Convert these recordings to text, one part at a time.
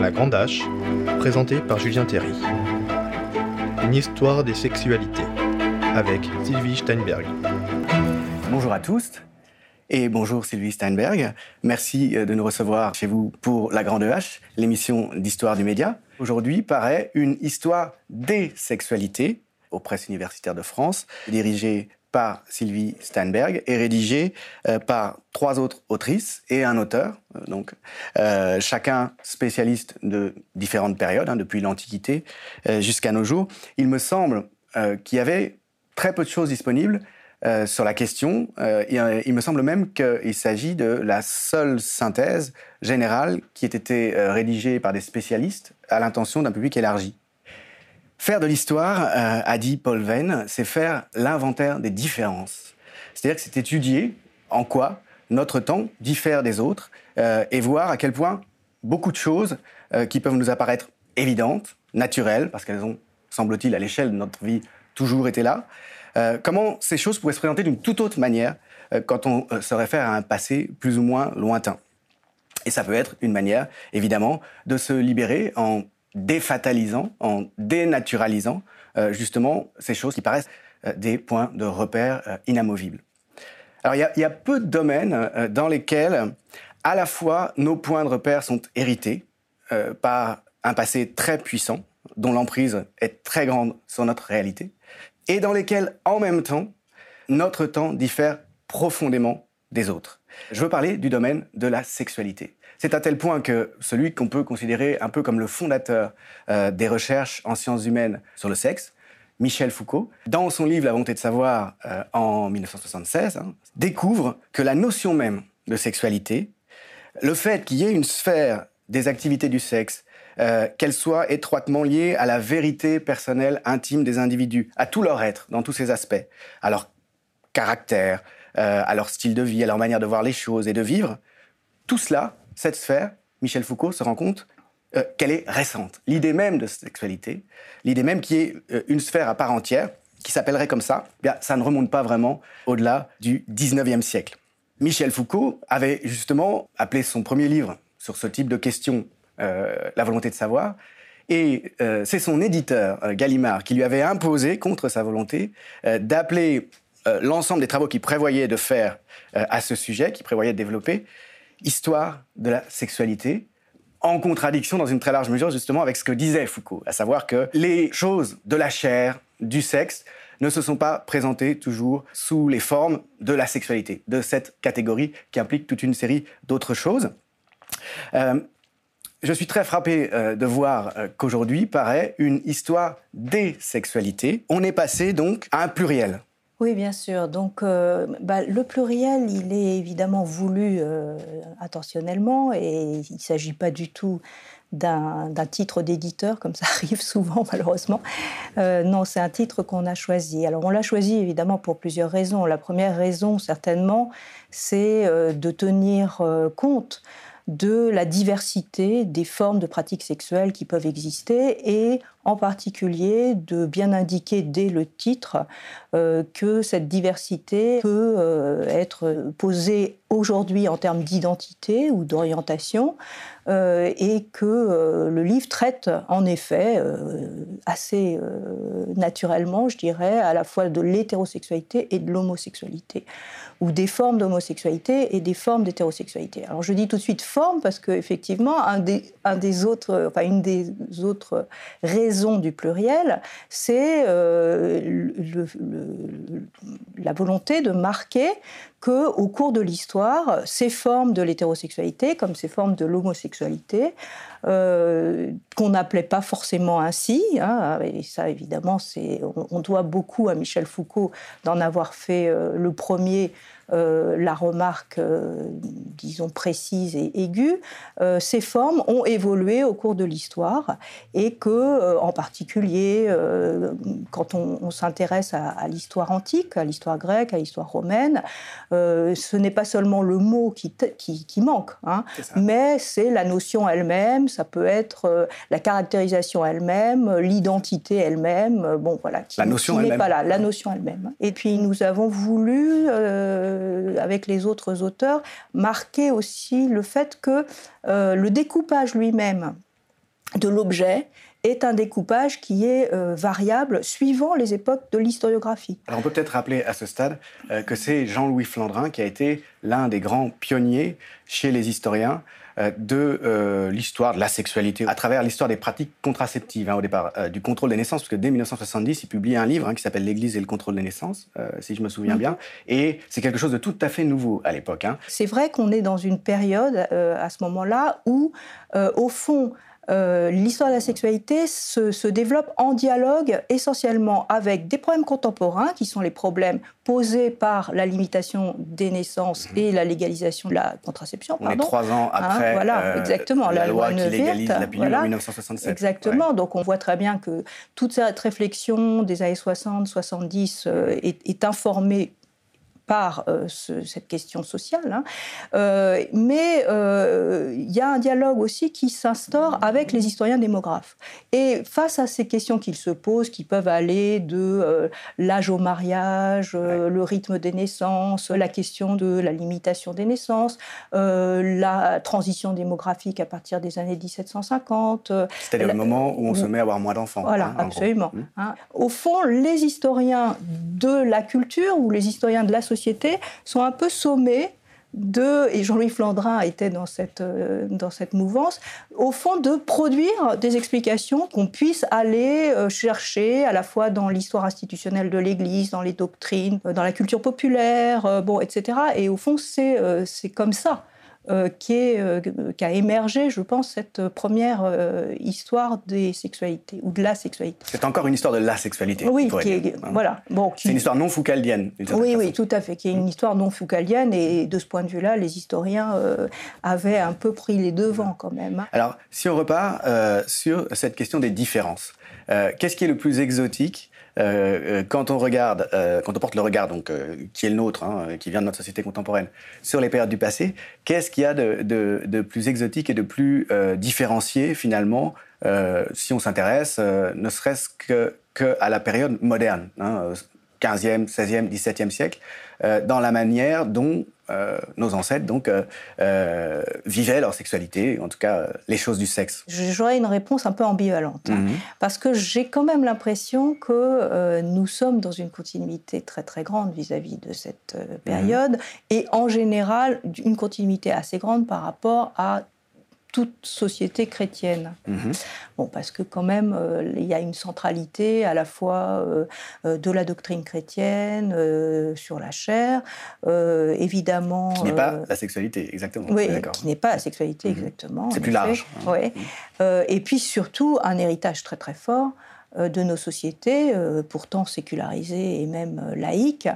La Grande H, présenté par Julien Terry. Une histoire des sexualités, avec Sylvie Steinberg. Bonjour à tous et bonjour Sylvie Steinberg. Merci euh, de nous recevoir chez vous pour La Grande H, l'émission d'histoire du média. Aujourd'hui paraît une histoire des sexualités aux presses universitaires de France, dirigée par Sylvie Steinberg et rédigée euh, par trois autres autrices et un auteur, euh, donc euh, chacun spécialiste de différentes périodes, hein, depuis l'Antiquité jusqu'à nos jours. Il me semble qu'il y avait très peu de choses disponibles sur la question. il me semble même qu'il s'agit de la seule synthèse générale qui ait été rédigée par des spécialistes à l'intention d'un public élargi. Faire de l'histoire, euh, a dit Paul Venn, c'est faire l'inventaire des différences. C'est-à-dire que c'est étudier en quoi notre temps diffère des autres euh, et voir à quel point beaucoup de choses euh, qui peuvent nous apparaître évidentes, naturelles, parce qu'elles ont, semble-t-il, à l'échelle de notre vie, toujours été là, comment ces choses pourraient se présenter d'une toute autre manière quand on se réfère à un passé plus ou moins lointain. Et ça peut être une manière, évidemment, de se libérer en défatalisant, en dénaturalisant euh, justement ces choses qui paraissent euh, des points de repère euh, inamovibles. Alors il y, a peu de domaines dans lesquels à la fois nos points de repère sont hérités par un passé très puissant, dont l'emprise est très grande sur notre réalité, et dans lesquels en même temps notre temps diffère profondément des autres. Je veux parler du domaine de la sexualité. C'est à tel point que celui qu'on peut considérer un peu comme le fondateur euh, des recherches en sciences humaines sur le sexe, Michel Foucault, dans son livre La volonté de savoir euh, en 1976, hein, découvre que la notion même de sexualité, le fait qu'il y ait une sphère des activités du sexe, euh, qu'elle soit étroitement liée à la vérité personnelle, intime des individus, à tout leur être, dans tous ces aspects, à leur caractère, à leur style de vie, à leur manière de voir les choses et de vivre, tout cela cette sphère, Michel Foucault se rend compte euh, qu'elle est récente. L'idée même de sexualité, l'idée même qui est euh, une sphère à part entière, qui s'appellerait comme ça, eh bien, ça ne remonte pas vraiment au-delà du 19e siècle. Michel Foucault avait justement appelé son premier livre sur ce type de questions euh, La volonté de savoir, et c'est son éditeur, Gallimard, qui lui avait imposé, contre sa volonté, d'appeler l'ensemble des travaux qu'il prévoyait de faire à ce sujet, qu'il prévoyait de développer, histoire de la sexualité, en contradiction dans une très large mesure justement avec ce que disait Foucault, à savoir que les choses de la chair, du sexe, ne se sont pas présentées toujours sous les formes de la sexualité, de cette catégorie qui implique toute une série d'autres choses. Euh, je suis très frappé euh, de voir euh, qu'aujourd'hui paraît une histoire des sexualités. On est passé donc à un pluriel. Oui, bien sûr. Donc, euh, bah, le pluriel, il est évidemment voulu euh, intentionnellement et il ne s'agit pas du tout d'un titre d'éditeur, comme ça arrive souvent malheureusement. Euh, non, c'est un titre qu'on a choisi. Alors, on l'a choisi évidemment pour plusieurs raisons. La première raison, certainement, c'est de tenir compte de la diversité des formes de pratiques sexuelles qui peuvent exister et en particulier de bien indiquer dès le titre euh, que cette diversité peut euh, être posée aujourd'hui en termes d'identité ou d'orientation euh, et que le livre traite en effet assez naturellement, je dirais, à la fois de l'hétérosexualité et de l'homosexualité ou des formes d'homosexualité et des formes d'hétérosexualité. Alors je dis tout de suite forme parce qu'effectivement, un des, un des autres, enfin, une des autres raisons du pluriel, c'est euh, la volonté de marquer que, au cours de l'histoire, ces formes de l'hétérosexualité, comme ces formes de l'homosexualité, euh, qu'on n'appelait pas forcément ainsi, hein, et ça évidemment, c'est, on, doit beaucoup à Michel Foucault d'en avoir fait euh, le premier la remarque, euh, disons, précise et aiguë, euh, ces formes ont évolué au cours de l'histoire et que, en particulier, quand on, s'intéresse à, l'histoire antique, à l'histoire grecque, à l'histoire romaine, ce n'est pas seulement le mot qui, qui, manque, hein, mais c'est la notion elle-même, ça peut être la caractérisation elle-même, l'identité elle-même, bon voilà, qui, la notion n'est pas là, la notion elle-même. Et puis nous avons voulu euh, avec les autres auteurs, marquer aussi le fait que euh, le découpage lui-même de l'objet est un découpage qui est euh, variable suivant les époques de l'historiographie. Alors on peut peut-être rappeler à ce stade euh, que c'est Jean-Louis Flandrin qui a été l'un des grands pionniers chez les historiens euh, de l'histoire de la sexualité à travers l'histoire des pratiques contraceptives hein, au départ, du contrôle des naissances, parce que dès 1970, il publie un livre hein, qui s'appelle L'Église et le contrôle des naissances, si je me souviens mhm. bien, et c'est quelque chose de tout à fait nouveau à l'époque. Hein. C'est vrai qu'on est dans une période à ce moment-là où, au fond, euh, l'histoire de la sexualité se, développe en dialogue essentiellement avec des problèmes contemporains, qui sont les problèmes posés par la limitation des naissances mhm. et la légalisation de la contraception. On est trois ans hein, après voilà, euh, exactement, la, loi, qui légalise la pilule en 1967. Exactement, donc on voit très bien que toute cette réflexion des années 60-70 euh, est, est informée par euh, cette question sociale. Hein. Euh, mais euh, il y a un dialogue aussi qui s'instaure avec les historiens démographes. Et face à ces questions qu'ils se posent, qui peuvent aller de l'âge au mariage, le rythme des naissances, la question de la limitation des naissances, la transition démographique à partir des années 1750. C'est-à-dire le moment où on se met à avoir moins d'enfants. Voilà, hein, absolument. Hmm. Hein. Au fond, les historiens de la culture ou les historiens de la société sont un peu sommés de, et Jean-Louis Flandrin était dans cette, euh, dans cette mouvance, au fond de produire des explications qu'on puisse aller euh, chercher à la fois dans l'histoire institutionnelle de l'Église, dans les doctrines, euh, dans la culture populaire, etc. Et au fond, c'est comme ça euh, qui, est, euh, émergé, je pense, cette première euh, histoire des sexualités ou de la sexualité. C'est encore une histoire de la sexualité. Oui, qui est, hein. voilà. Bon, C'est une histoire non foucaldienne. Oui, oui, tout à fait, qui est une histoire non foucaldienne et de ce point de vue-là, les historiens avaient un peu pris les devants quand même. Hein. Alors, si on repart sur cette question des différences, qu'est-ce qui est le plus exotique euh, euh, quand on regarde, euh, quand on porte le regard, donc qui est le nôtre, hein, qui vient de notre société contemporaine, sur les périodes du passé, qu'est-ce qu'il y a de, plus exotique et de plus différencié finalement, si on s'intéresse, ne serait-ce que, à la période moderne, hein, 15e, 16e, 17e siècle, dans la manière dont euh, nos ancêtres donc euh, euh, vivaient leur sexualité, en tout cas les choses du sexe J'aurais une réponse un peu ambivalente, hein, mhm. parce que j'ai quand même l'impression que nous sommes dans une continuité très très grande vis-à-vis de cette période, mhm. et en général une continuité assez grande par rapport à toute société chrétienne. Mhm. Bon, parce que quand même, euh, il y a une centralité à la fois euh, euh, de la doctrine chrétienne sur la chair, évidemment. Qui n'est pas la sexualité, exactement. Oui, qui n'est pas la sexualité, exactement. C'est plus large. Hein. Mhm. et puis surtout, un héritage très très fort de nos sociétés, pourtant sécularisées et même laïques,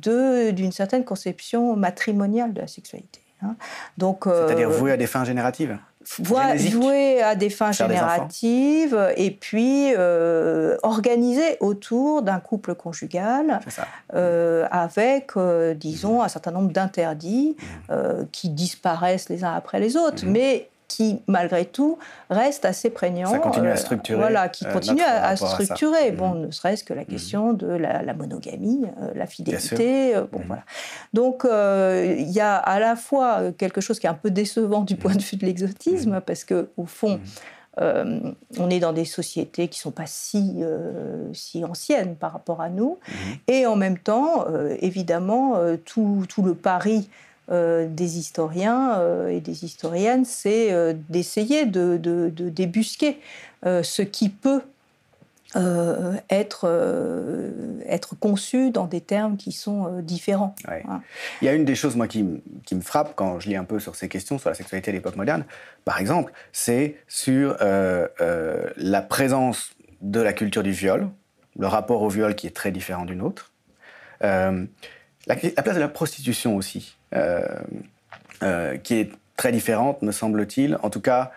d'une certaine conception matrimoniale de la sexualité. Hein. Donc, euh, C'est-à-dire voué à des fins génératives Voué à des fins génératives et puis euh, organisé autour d'un couple conjugal euh, avec, disons, un certain nombre d'interdits mmh. qui disparaissent les uns après les autres. Mmh. Mais qui, malgré tout, reste assez prégnant. Ça continue à euh, structurer. Voilà, qui euh, continue à, structurer. Bon, mm. ne serait-ce que la mm. question de la, monogamie, euh, la fidélité. bon, mm. voilà. Donc, il y a à la fois quelque chose qui est un peu décevant du point de vue de l'exotisme, parce que au fond, on est dans des sociétés qui ne sont pas si, si anciennes par rapport à nous. Et en même temps, évidemment, tout, tout, le pari euh, des historiens euh, et des historiennes, c'est euh, d'essayer de, débusquer ce qui peut être, être conçu dans des termes qui sont différents. Il y a une des choses, moi, qui, me frappe quand je lis un peu sur ces questions, sur la sexualité à l'époque moderne, par exemple, c'est sur la présence de la culture du viol, le rapport au viol qui est très différent d'une autre, la, place de la prostitution aussi. Euh, euh, qui est très différente, me semble-t-il. En tout cas,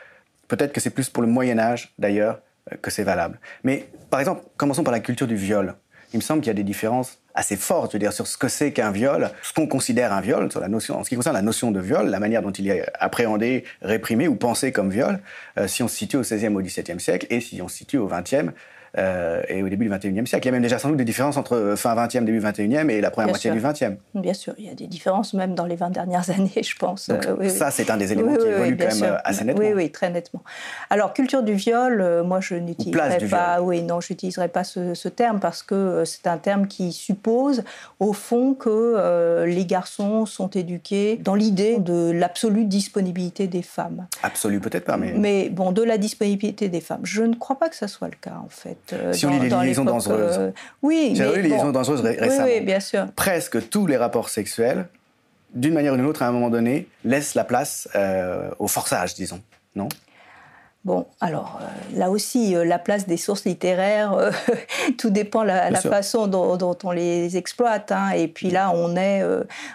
peut-être que c'est plus pour le Moyen Âge, d'ailleurs, euh, que c'est valable. Mais par exemple, commençons par la culture du viol. Il me semble qu'il y a des différences assez fortes, je veux dire, sur ce que c'est qu'un viol, ce qu'on considère un viol, en ce qui concerne la notion de viol, la manière dont il est appréhendé, réprimé ou pensé comme viol, si on se situe au XVIe ou au XVIIe siècle et si on se situe au XXe euh, et au début du XXIe siècle. Il y a même déjà sans doute des différences entre fin XXe, début XXIe et la première moitié du XXe. Bien sûr, il y a des différences même dans les 20 dernières années, je pense. Donc, ça, c'est un des éléments qui évolue quand même assez nettement. Oui, oui, très nettement. Alors, culture du viol, moi, je n'utiliserai pas, oui, non, j'utiliserai pas ce, ce, terme parce que c'est un terme qui suppose, au fond, que les garçons sont éduqués dans l'idée de l'absolue disponibilité des femmes. Absolue, peut-être pas, mais. Mais bon, de la disponibilité des femmes. Je ne crois pas que ça soit le cas, en fait. Euh, si on lit les liaisons dangereuses. Euh, oui, J'ai lu les liaisons dangereuses récemment. Oui, bien sûr. Presque tous les rapports sexuels, d'une manière ou d'une autre, à un moment donné, laissent la place euh, au forçage, disons. Non? Bon, alors euh, là aussi, euh, la place des sources littéraires, euh, tout dépend la, la façon dont, on les exploite. Hein. Et puis là, on est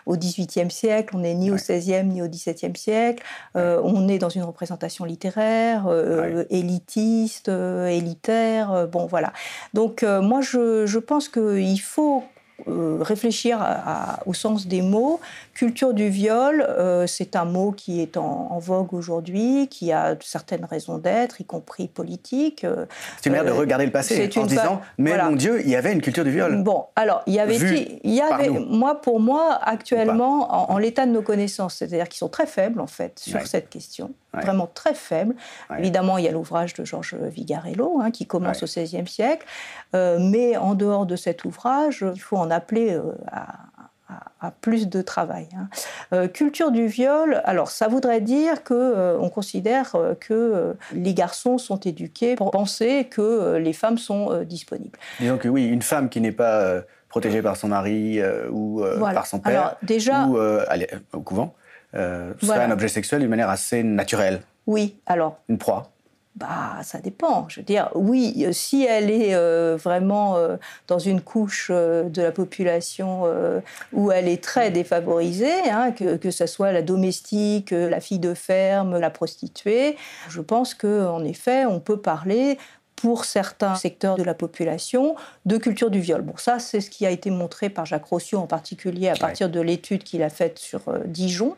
au XVIIIe siècle, on n'est ni au XVIe ni au XVIIe siècle. on est dans une représentation littéraire, élitiste, élitaire. bon, voilà. Donc moi, je, je pense qu'il faut euh, réfléchir au sens des mots. Culture du viol, euh, c'est un mot qui est en, vogue aujourd'hui, qui a certaines raisons d'être, y compris politique. Euh, c'est une manière de regarder le passé en disant mais mon Dieu, il y avait une culture du viol. Bon, alors il y avait, il y avait moi pour moi actuellement en, l'état de nos connaissances, c'est-à-dire qu'ils sont très faibles en fait sur cette question vraiment très faible. Évidemment, il y a l'ouvrage de Georges Vigarello, hein, qui commence au XVIe siècle, euh, mais en dehors de cet ouvrage, il faut en appeler euh, à, plus de travail. Hein. Euh, culture du viol, alors ça voudrait dire que on considère que les garçons sont éduqués pour penser que les femmes sont disponibles. Disons que oui, une femme qui n'est pas protégée par son mari ou par son père déjà, ou au couvent euh, serait un objet sexuel d'une manière assez naturelle. Oui, alors. Une proie. Bah, ça dépend. Je veux dire, oui, euh, si elle est euh, vraiment euh, dans une couche de la population où elle est très défavorisée, hein, que, que ce soit la domestique, la fille de ferme, la prostituée, je pense qu'en effet, on peut parler pour certains secteurs de la population de culture du viol. Bon, ça, c'est ce qui a été montré par Jacques Rossio en particulier à partir de l'étude qu'il a faite sur euh, Dijon.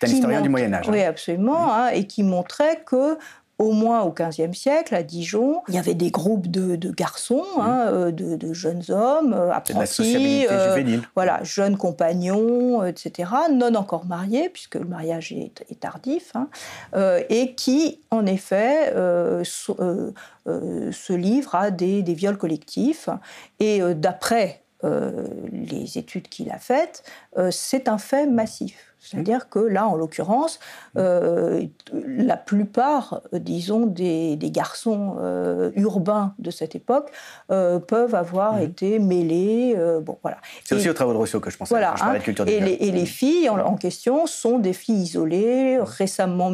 C'est un historien du Moyen Âge. Hein. Oui, absolument, hein, et qui montrait que au moins au XVe siècle, à Dijon, il y avait des groupes de, garçons, hein, euh, de, jeunes hommes, euh, apprentis, euh, voilà, jeunes compagnons, etc., non encore mariés, puisque le mariage est, tardif, hein, et qui, en effet, se livrent à des, des viols collectifs. Et d'après les études qu'il a faites, c'est un fait massif. C'est-à-dire que là, en l'occurrence, euh, la plupart, disons, des, garçons euh, urbains de cette époque euh, peuvent avoir mhm. été mêlés. bon, voilà. C'est aussi au travaux de Rousseau que je pensais. Voilà, je hein. de culture et, les, et, les, filles en, question sont des filles isolées, récemment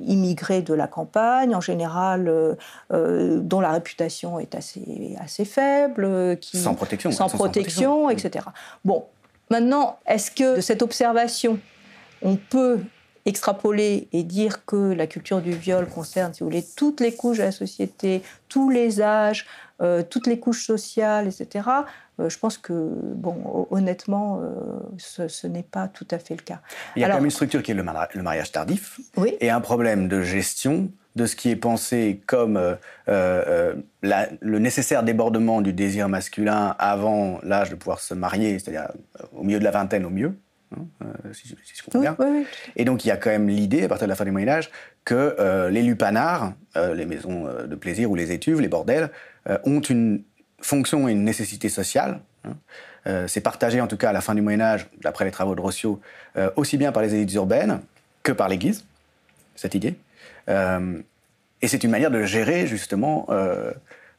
immigrées de la campagne, en général, dont la réputation est assez, assez faible. Qui, sans protection. Sans, protection, etc. Bon, Maintenant, est-ce que de cette observation, on peut extrapoler et dire que la culture du viol concerne, si vous voulez, toutes les couches de la société, tous les âges, euh, toutes les couches sociales, etc. Euh, je pense que, bon, honnêtement, euh, ce, n'est pas tout à fait le cas. Il y a quand même une structure qui est le, mariage tardif et un problème de gestion de ce qui est pensé comme le nécessaire débordement du désir masculin avant l'âge de pouvoir se marier, c'est-à-dire au milieu de la vingtaine au mieux. Hein, si, je comprends bien. Et donc il y a quand même l'idée, à partir de la fin du Moyen Âge, que les lupanards, les maisons de plaisir ou les étuves, les bordels, ont une fonction et une nécessité sociale. Hein. Euh, c'est partagé en tout cas à la fin du Moyen Âge, d'après les travaux de Rossio, euh, aussi bien par les élites urbaines que par l'Église, cette idée. Euh, et c'est une manière de gérer justement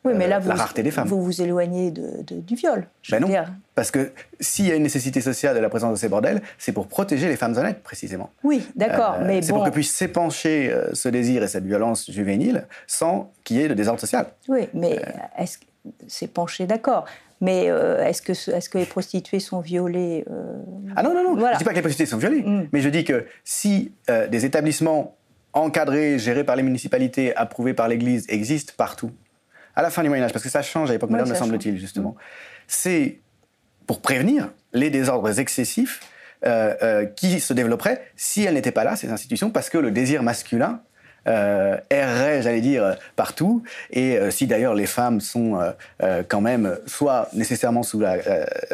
oui, mais là, la rareté des femmes. Vous vous éloignez de, du viol. Je ben non, parce que s'il y a une nécessité sociale de la présence de ces bordels, c'est pour protéger les femmes honnêtes, précisément. Oui, d'accord, mais C'est pour que puisse s'épancher ce désir et cette violence juvénile sans qu'il y ait de désordre social. Oui, mais est-ce penché, d'accord. Mais euh, est-ce que, est que les prostituées sont violées euh, Ah non, non, non. Je ne dis pas que les prostituées sont violées, mm. mais je dis que si euh, des établissements encadrés, gérés par les municipalités, approuvés par l'Église, existent partout, à la fin du Moyen-Âge, parce que ça change à l'époque moderne, me semble-t-il, justement, mm. c'est pour prévenir les désordres excessifs qui se développeraient si elles n'étaient pas là, ces institutions, parce que le désir masculin erraient, j'allais dire, partout. Et si d'ailleurs les femmes sont quand même soit nécessairement sous la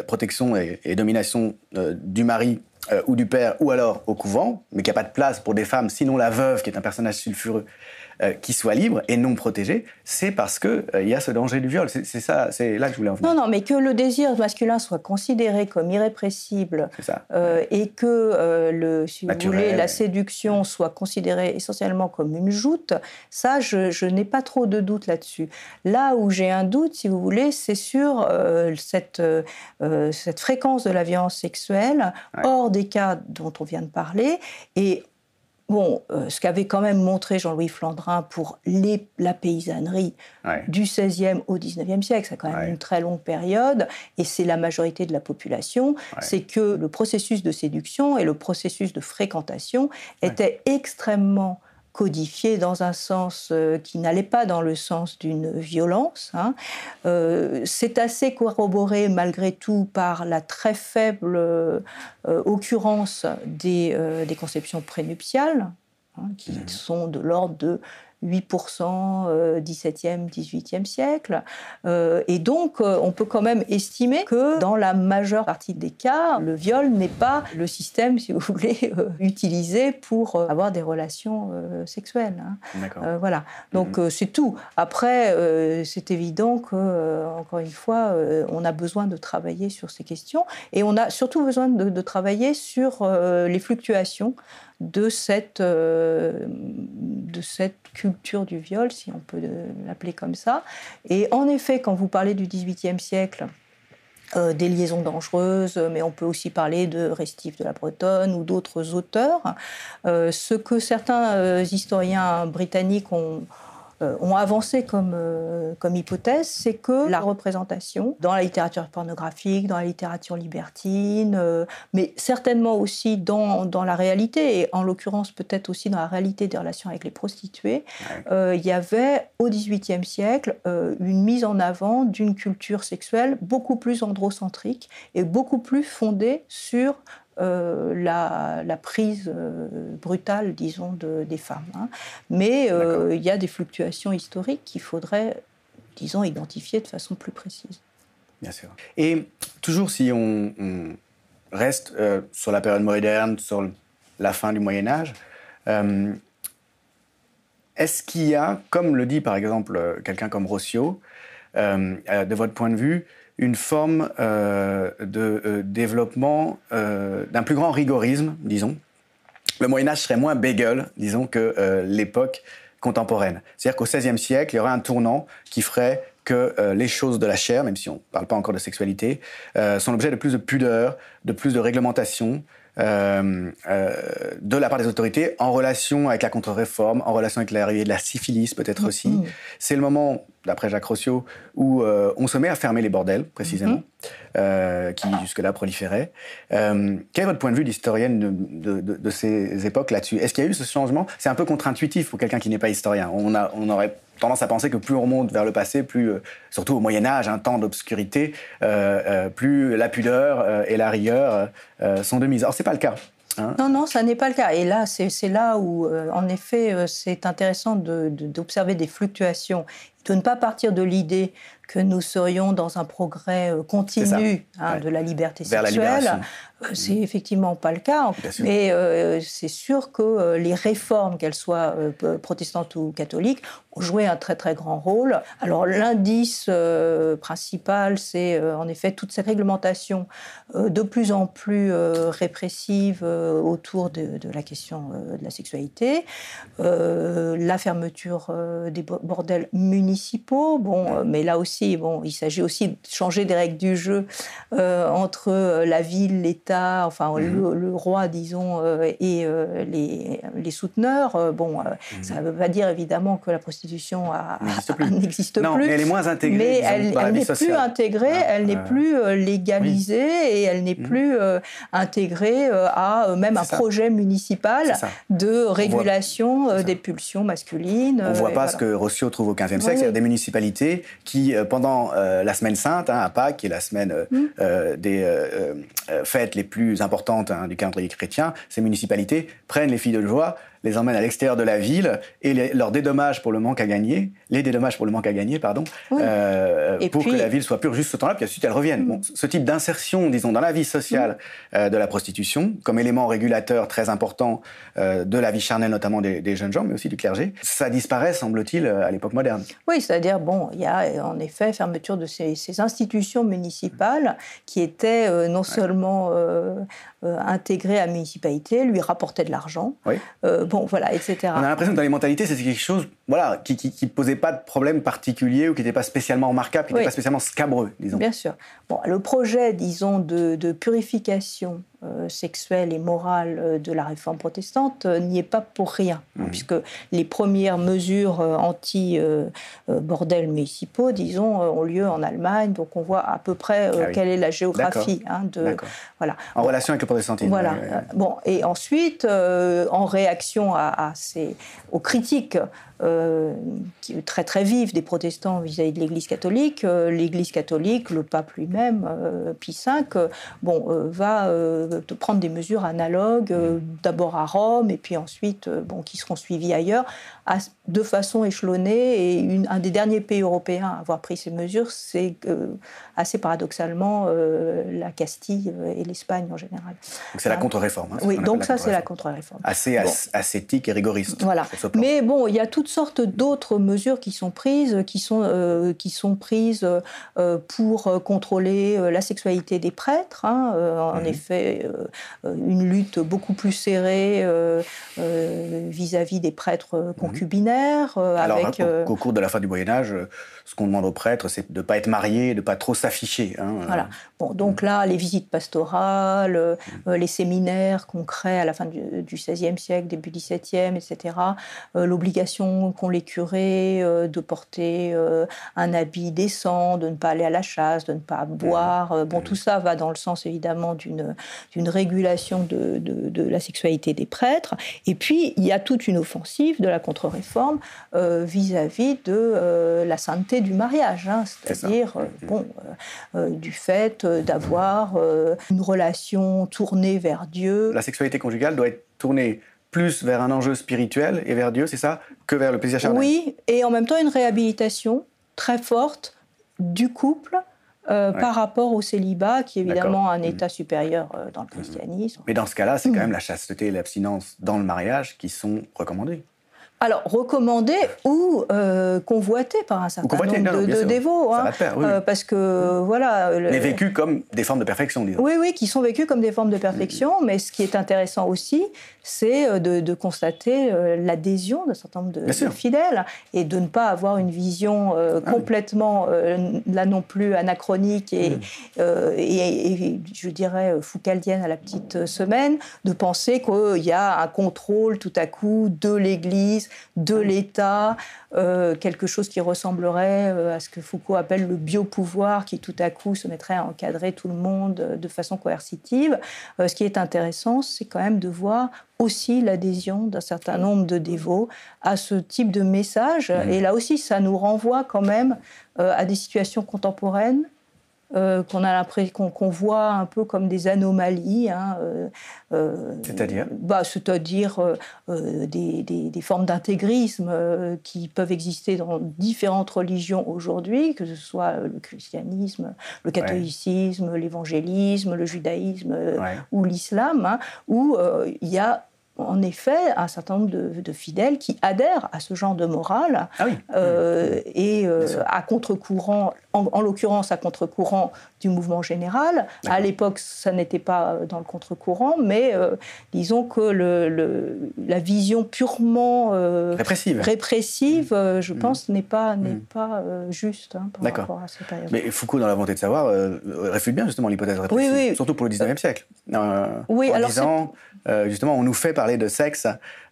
protection et, et domination du mari ou du père, ou alors au couvent, mais qu'il n'y a pas de place pour des femmes, sinon la veuve, qui est un personnage sulfureux, euh, qui soit libre et non protégé, c'est parce qu'il euh, y a ce danger du viol. C'est ça, c'est là que je voulais en venir. Non, non, mais que le désir masculin soit considéré comme irrépressible euh, et que le, si vous voulez, la séduction soit considérée essentiellement comme une joute, ça, je, n'ai pas trop de doute là-dessus. Là où j'ai un doute, si vous voulez, c'est sur cette, cette fréquence de la violence sexuelle hors des cas dont on vient de parler et Bon, euh, ce qu'avait quand même montré Jean-Louis Flandrin pour les, la paysannerie du XVIe au XIXe siècle, c'est quand même une très longue période, et c'est la majorité de la population, c'est que le processus de séduction et le processus de fréquentation étaient extrêmement codifié dans un sens euh, qui n'allait pas dans le sens d'une violence. Hein. Euh, c'est assez corroboré malgré tout par la très faible euh, occurrence des, des, conceptions prénuptiales, hein, qui mmh. sont de l'ordre de 8% 17e, 18e siècle. Euh, et donc, euh, on peut quand même estimer que dans la majeure partie des cas, le viol n'est pas le système, si vous voulez, euh, utilisé pour avoir des relations sexuelles. Hein. voilà. Donc, mhm. c'est tout. Après, c'est évident que, encore une fois, on a besoin de travailler sur ces questions et on a surtout besoin de, de travailler sur les fluctuations de cette, euh, de cette culture du viol, si on peut l'appeler comme ça. Et en effet, quand vous parlez du XVIIIe siècle, euh, des liaisons dangereuses, mais on peut aussi parler de Restif de la Bretonne ou d'autres auteurs. Euh, ce que certains historiens britanniques ont, euh, ont avancé comme, euh, comme hypothèse, c'est que la représentation dans la littérature pornographique, dans la littérature libertine, euh, mais certainement aussi dans, dans, la réalité, et en l'occurrence peut-être aussi dans la réalité des relations avec les prostituées, il y avait au XVIIIe siècle une mise en avant d'une culture sexuelle beaucoup plus androcentrique et beaucoup plus fondée sur euh, la, prise euh, brutale, disons, de, des femmes. Hein. Mais euh, il y a des fluctuations historiques qu'il faudrait, disons, identifier de façon plus précise. Bien sûr. Et toujours si on, reste sur la période moderne, sur la fin du Moyen Âge, est-ce qu'il y a, comme le dit par exemple quelqu'un comme Rossio, de votre point de vue, une forme euh, de euh, développement euh, d'un plus grand rigorisme, disons. Le Moyen Âge serait moins bagel, disons, que l'époque contemporaine. C'est-à-dire qu'au XVIe siècle, il y aurait un tournant qui ferait que les choses de la chair, même si on ne parle pas encore de sexualité, sont l'objet de plus de pudeur, de plus de réglementation, euh, euh, de la part des autorités en relation avec la contre-réforme, en relation avec l'arrivée de la syphilis peut-être aussi. Mm-hmm. C'est le moment, d'après Jacques Rossio, où euh, on se met à fermer les bordels, précisément, mm-hmm. qui jusque-là proliféraient. quel est votre point de vue d'historienne de, de, ces époques là-dessus? Est-ce qu'il y a eu ce changement? C'est un peu contre-intuitif pour quelqu'un qui n'est pas historien. On, a, on aurait tendance à penser que plus on remonte vers le passé, plus, euh, surtout au Moyen Âge, un temps d'obscurité, euh, euh, plus la pudeur et la rigueur sont de mise. Or, c'est pas le cas. Hein. non, non, ça n'est pas le cas. Et là, c'est là où, en effet, c'est intéressant d'observer des fluctuations, de ne pas partir de l'idée que nous serions dans un progrès continu hein, de la liberté sexuelle. Euh, c'est effectivement pas le cas, mais euh, c'est sûr que euh, les réformes, qu'elles soient protestantes ou catholiques, ont joué un très très grand rôle. Alors l'indice principal, c'est en effet toute cette réglementation de plus en plus répressive autour de, la question de la sexualité, la fermeture des bordels municipaux. Bon, mais là aussi, bon, il s'agit aussi de changer des règles du jeu entre la ville, l'État enfin mhm. le, roi, disons, euh, et euh, les, les, souteneurs. Euh, bon, mhm. ça ne veut pas dire évidemment que la prostitution n'existe plus. mais elle est moins intégrée. Mais elle, n'est plus intégrée, ah, elle n'est plus légalisée et elle n'est mhm. plus intégrée à même un projet municipal de régulation des pulsions masculines. On ne voit pas ce que Rossio trouve au XVe siècle, des municipalités qui, pendant la semaine sainte, hein, à Pâques, qui est la semaine des fêtes les plus importantes hein, du calendrier chrétien, ces municipalités prennent les filles de joie les emmène à l'extérieur de la ville et les, leur dédommage pour le manque à gagner, les dédommages pour le manque à gagner, pardon, euh, pour que la ville soit pure juste ce temps-là, puis ensuite elle revienne. Bon, ce type d'insertion, disons, dans la vie sociale euh, de la prostitution, comme élément régulateur très important euh, de la vie charnelle, notamment des, jeunes gens, mais aussi du clergé, ça disparaît, semble-t-il, à l'époque moderne. Oui, c'est-à-dire, bon, il y a en effet fermeture de ces, institutions municipales qui étaient non seulement euh, intégré à la municipalité, lui rapportait de l'argent. Euh, bon, voilà, etc. On a l'impression que dans les mentalités, c'est quelque chose voilà, qui ne posait pas de problème particulier ou qui n'était pas spécialement remarquable, qui n'était pas spécialement scabreux, disons. Bien sûr. Bon, le projet, disons, de purification sexuelle et morale euh, de la réforme protestante euh, n'y est pas pour rien, hein, mmh. puisque les premières mesures anti-bordel municipaux, disons, ont lieu en Allemagne, donc on voit à peu près ah quelle est la géographie. Hein, de, voilà. En relation avec le protestantisme. Voilà. Bon, et ensuite, en réaction à, ces, aux critiques euh, très très vive des protestants vis-à-vis de l'Église catholique. L'Église catholique, le pape lui-même, euh, Pie V, bon, va prendre des mesures analogues, d'abord à Rome et puis ensuite, bon, qui seront suivies ailleurs de façon échelonnée. Et un des derniers pays européens à avoir pris ces mesures, c'est euh, assez paradoxalement euh, la Castille euh, et l'Espagne en général. c'est la contre-réforme. Hein, oui, donc ça, c'est la contre-réforme. Assez ascétique et rigoriste. Voilà. Mais bon, il y a toutes sortes d'autres mesures qui sont prises, qui sont, qui sont prises pour contrôler la sexualité des prêtres. Hein, en mhm. effet, une lutte beaucoup plus serrée vis-à-vis -vis des prêtres concubinaire. Euh, Alors, avec, euh, au cours de la fin du Moyen Âge, euh, ce qu'on demande aux prêtres, c'est de ne pas être marié, de ne pas trop s'afficher. Hein, voilà. Bon, donc là, les visites pastorales, les séminaires qu'on crée à la fin du, XVIe siècle, début XVIIe, etc. L'obligation qu'ont les curés de porter un habit décent, de ne pas aller à la chasse, de ne pas boire. Bon, tout ça va dans le sens évidemment d'une régulation de, de, de, la sexualité des prêtres. Et puis, il y a toute une offensive de la contre-réforme euh, vis-à-vis de euh, la sainteté du mariage, hein. c'est-à-dire euh, bon, du fait d'avoir une relation tournée vers Dieu. La sexualité conjugale doit être tournée plus vers un enjeu spirituel et vers Dieu, c'est ça, que vers le plaisir charnel. Oui, et en même temps une réhabilitation très forte du couple par rapport au célibat, qui est évidemment un état supérieur dans le christianisme. Mais dans ce cas-là, c'est quand même la chasteté et l'abstinence dans le mariage qui sont recommandées. Alors, recommandé ou euh, convoité par un certain nombre de, dévots. Hein, euh, parce que, voilà. Les vécus comme des formes de perfection, disons. Oui, oui, qui sont vécus comme des formes de perfection. Mais ce qui est intéressant aussi, c'est euh, de, constater l'adhésion d'un certain nombre de, fidèles et de ne pas avoir une vision ah complètement, là non plus, anachronique et, et, je dirais, foucaldienne à la petite semaine, de penser qu'il y a un contrôle tout à coup de l'Église de l'État, euh, quelque chose qui ressemblerait euh, à ce que Foucault appelle le biopouvoir, qui tout à coup se mettrait à encadrer tout le monde euh, de façon coercitive. ce qui est intéressant, c'est quand même de voir aussi l'adhésion d'un certain nombre de dévots à ce type de message. Mmh. Et là aussi, ça nous renvoie quand même à des situations contemporaines euh, qu'on a l'impression qu'on voit un peu comme des anomalies. Hein, euh, euh, c'est-à-dire bah, C'est-à-dire des, des, formes d'intégrisme qui peuvent exister dans différentes religions aujourd'hui, que ce soit le christianisme, le catholicisme, l'évangélisme, le judaïsme ou l'islam, hein, où il y a en effet un certain nombre de, fidèles qui adhèrent à ce genre de morale ah euh, et euh, à contre-courant, en, l'occurrence à contre-courant du mouvement général. À l'époque, ça n'était pas euh, dans le contre-courant, mais disons que le, la vision purement répressive, répressive je mm. pense, n'est pas, n'est mm. pas juste hein, par rapport à cette période. Mais Foucault, dans la volonté de savoir, réfute bien justement l'hypothèse répressive, surtout pour le 19e siècle. oui, en alors disant, justement, on nous fait parler de sexe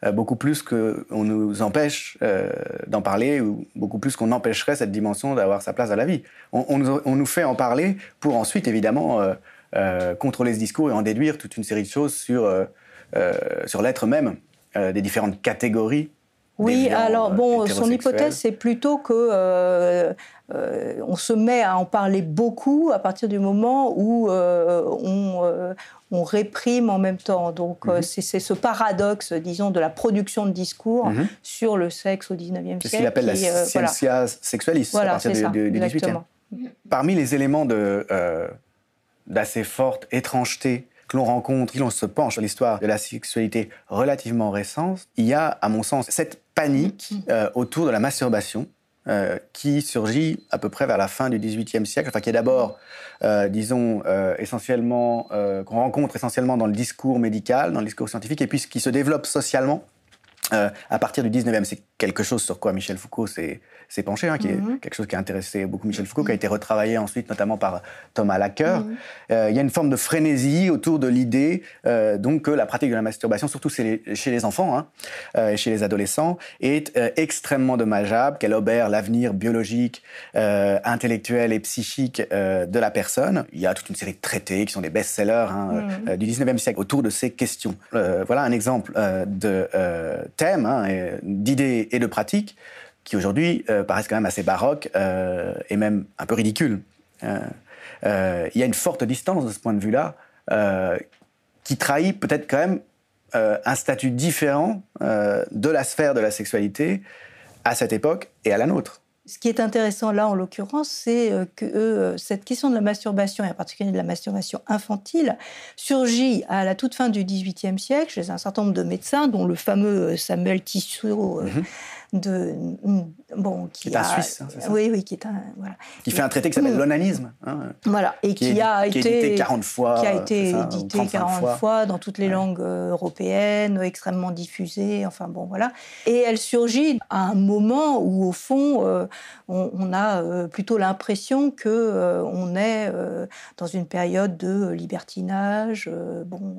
euh, beaucoup plus qu'on nous empêche euh, d'en parler ou beaucoup plus qu'on empêcherait cette dimension d'avoir sa place dans la vie. On, nous fait en parler pour ensuite, évidemment, euh, contrôler ce discours et en déduire toute une série de choses sur, sur l'être même des différentes catégories Oui, alors bon, son hypothèse, c'est plutôt que on se met à en parler beaucoup à partir du moment où on, on, réprime en même temps. Donc mhm. c'est ce paradoxe, disons, de la production de discours mhm. sur le sexe au 19e siècle. C'est ce qu'il appelle la scientia sexualis à partir du, du, 18e. Parmi les éléments d'assez forte étrangeté que l'on rencontre, si l'on se penche sur l'histoire de la sexualité relativement récente, il y a, à mon sens, cette panique mm. euh, autour de la masturbation euh, qui surgit à peu près vers la fin du XVIIIe siècle, enfin qui est d'abord, euh, disons, essentiellement, qu'on rencontre essentiellement dans le discours médical, dans le discours scientifique, et puis qui se développe socialement à partir du 19e. C'est quelque chose sur quoi Michel Foucault s'est penché, hein, qui est mhm. quelque chose qui a intéressé beaucoup Michel Foucault, qui a été retravaillé ensuite notamment par Thomas Lacker. Mhm. Euh, il y a une forme de frénésie autour de l'idée euh, donc que la pratique de la masturbation, surtout chez les, enfants hein, euh, et chez les adolescents, est extrêmement dommageable, qu'elle obère l'avenir biologique, intellectuel et psychique de la personne. Il y a toute une série de traités qui sont des best-sellers hein, mhm. du 19e siècle autour de ces questions. voilà un exemple de thème, d'idées et de pratiques qui aujourd'hui euh, paraissent quand même assez baroques euh, et même un peu ridicules. Euh, il y a une forte distance de ce point de vue-là qui trahit peut-être quand même un statut différent de la sphère de la sexualité à cette époque et à la nôtre. Ce qui est intéressant là, en l'occurrence, c'est que cette question de la masturbation, et en particulier de la masturbation infantile, surgit à la toute fin du XVIIIe siècle chez un certain nombre de médecins, dont le fameux Samuel Tissot. Mm-hmm de bon qui, est un Suisse, hein, c'est ça. Oui oui qui est un voilà. Qui fait un traité qui s'appelle l'onanisme hein, voilà et qui, a été édité 40 fois qui a été édité 40 fois. dans toutes les langues euh, européennes extrêmement diffusée enfin bon voilà. Et elle surgit à un moment où au fond euh, on, a euh, plutôt l'impression que on est dans une période de libertinage bon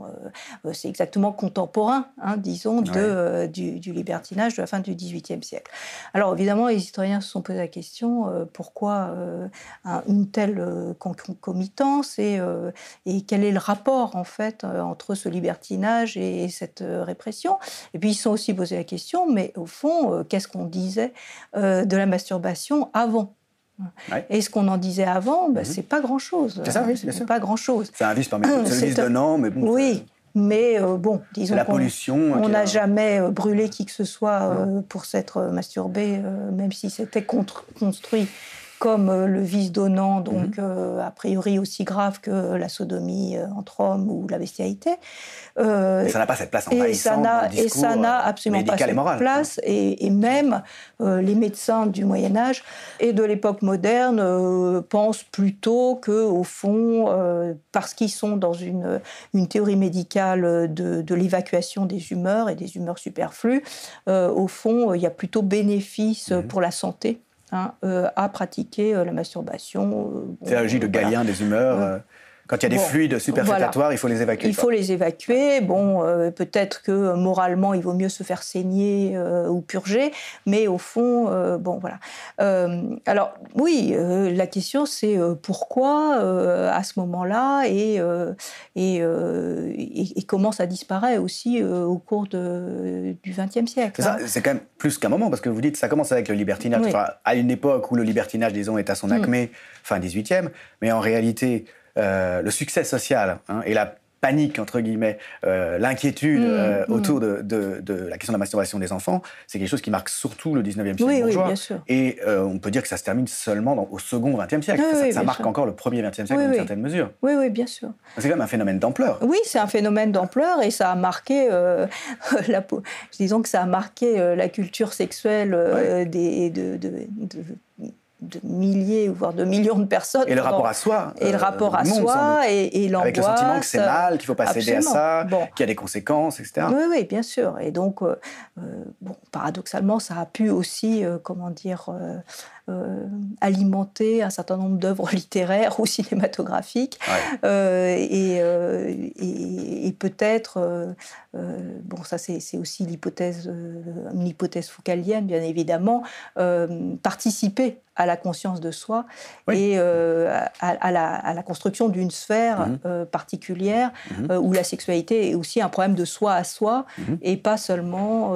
c'est exactement contemporain hein, disons de du, du libertinage de la fin du XVIIIe siècle. Alors évidemment, les historiens se sont posé la question euh, pourquoi euh, une telle euh, concomitance et, et, quel est le rapport en fait entre ce libertinage et, cette répression. Et puis ils se sont aussi posé la question, mais au fond, qu'est-ce qu'on disait de la masturbation avant? Et ce qu'on en disait avant, ben, mm-hmm. c'est pas grand-chose. C'est ça, oui, c'est pas grand-chose. C'est un vice parmi C'est le vice de non, mais bon. Oui, mais euh, bon, disons la pollution. On n'a jamais euh, brûlé qui que ce soit euh, pour s'être masturbé, même si c'était construit comme euh, le vice donnant, mhm. donc euh, a priori aussi grave que la sodomie euh, entre hommes ou la bestialité. et ça n'a pas cette place en et ça n'a Et ça n'a absolument pas cette place. Et, même les médecins du Moyen Âge et de l'époque moderne pensent plutôt que, au fond, parce qu'ils sont dans une, une théorie médicale de, de l'évacuation des humeurs et des humeurs superflues, au fond, il y a plutôt bénéfice mhm. pour la santé Hein, euh, à pratiquer euh, la masturbation. Euh, c'est la logique de Galien des humeurs. Quand il y a des fluides superfétatoires, il faut les évacuer. Il faut les évacuer. Bon, euh, peut-être que moralement, il vaut mieux se faire saigner euh, ou purger, mais au fond, euh, bon, voilà. alors, oui, la question, c'est pourquoi à ce moment-là et, et, et, comment ça disparaît aussi au cours de, du XXe siècle. Hein. C'est quand même plus qu'un moment, parce que vous dites ça commence avec le libertinage, à une époque où le libertinage, disons, est à son mm. acmé, fin 18e, mais en réalité, euh, le succès social hein, et la panique, entre guillemets, euh, l'inquiétude mmh, euh, mmh. autour de, la question de la masturbation des enfants, c'est quelque chose qui marque surtout le 19e siècle oui, bourgeois. Oui, bien sûr. Et on peut dire que ça se termine seulement au second 20e siècle. ça, marque encore le premier 20e siècle dans une certaine mesure. Oui, oui, bien sûr. C'est quand même un phénomène d'ampleur. Oui, c'est un phénomène d'ampleur et ça a marqué, la, disons que ça a marqué la culture sexuelle des, de, de milliers, voire de millions de personnes. Et le rapport à soi. Et le euh, rapport à soi et, l'angoisse. Avec le sentiment que c'est mal, qu'il ne faut pas céder à ça, qu'il y a des conséquences, etc. Oui, oui, bien sûr. Et donc, euh, euh, bon, paradoxalement, ça a pu aussi, comment dire, alimenter un certain nombre d'œuvres littéraires ou cinématographiques. et, et, peut-être, bon, ça c'est aussi l'hypothèse, une hypothèse foucalienne, bien évidemment, participer à la conscience de soi et euh, à, la, construction d'une sphère mhm. euh, particulière mhm. euh, où la sexualité est aussi un problème de soi à soi mhm. et pas seulement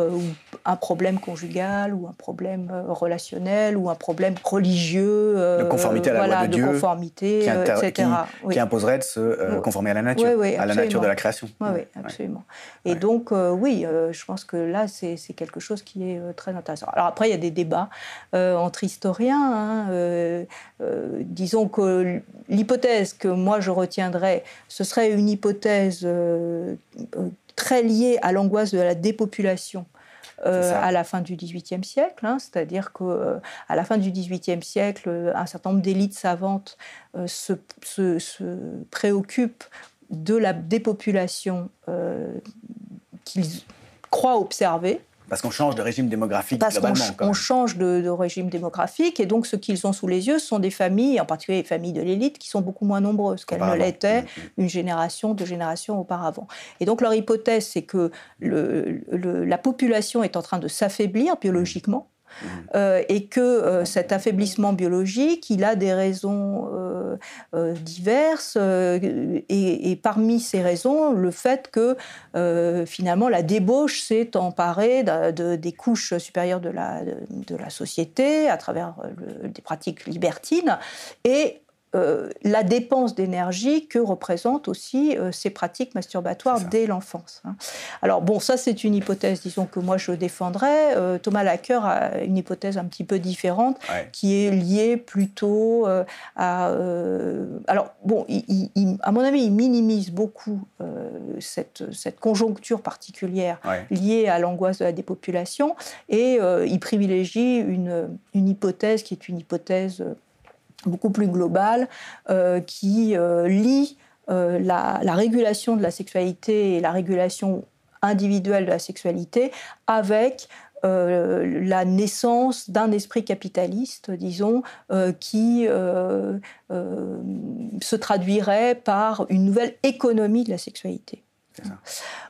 un problème conjugal ou un problème relationnel ou un problème religieux. de conformité à la loi de, Dieu. conformité, qui, etc. Qui, imposerait de se conformer à la nature, à la nature de la création. Oui, absolument. Et donc, oui, je pense que là, c'est quelque chose qui est très intéressant. Alors après, il y a des débats entre historiens Hein, euh, euh, disons que l'hypothèse que moi je retiendrai, ce serait une hypothèse euh, très liée à l'angoisse de la dépopulation. À la fin du XVIIIe siècle, hein, c'est-à-dire que à la fin du XVIIIe siècle, un certain nombre d'élites savantes se, préoccupent de la dépopulation qu'ils croient observer, parce qu'on change de régime démographique Parce globalement. Parce qu'on change de, régime démographique et donc ce qu'ils ont sous les yeux ce sont des familles, en particulier les familles de l'élite, qui sont beaucoup moins nombreuses qu'elles ne l'étaient mm, mm. une génération, deux générations auparavant. Et donc leur hypothèse, c'est que le, la population est en train de s'affaiblir biologiquement euh, et que euh, cet affaiblissement biologique, il a des raisons euh, diverses, et, parmi ces raisons, le fait que finalement la débauche s'est emparée de, des couches supérieures de la, société à travers des pratiques libertines, euh, la dépense d'énergie que représentent aussi euh, ces pratiques masturbatoires dès l'enfance. Hein. Alors bon, ça c'est une hypothèse, disons que moi je défendrais. Euh, Thomas Lacker a une hypothèse un petit peu différente, qui est liée plutôt à. alors bon, à mon avis, il minimise beaucoup cette, cette, conjoncture particulière liée à l'angoisse de la dépopulation et il privilégie une, une hypothèse qui est une hypothèse beaucoup plus globale euh, qui euh, lie euh, la, régulation de la sexualité et la régulation individuelle de la sexualité avec la naissance d'un esprit capitaliste, disons, qui se traduirait par une nouvelle économie de la sexualité. Ça.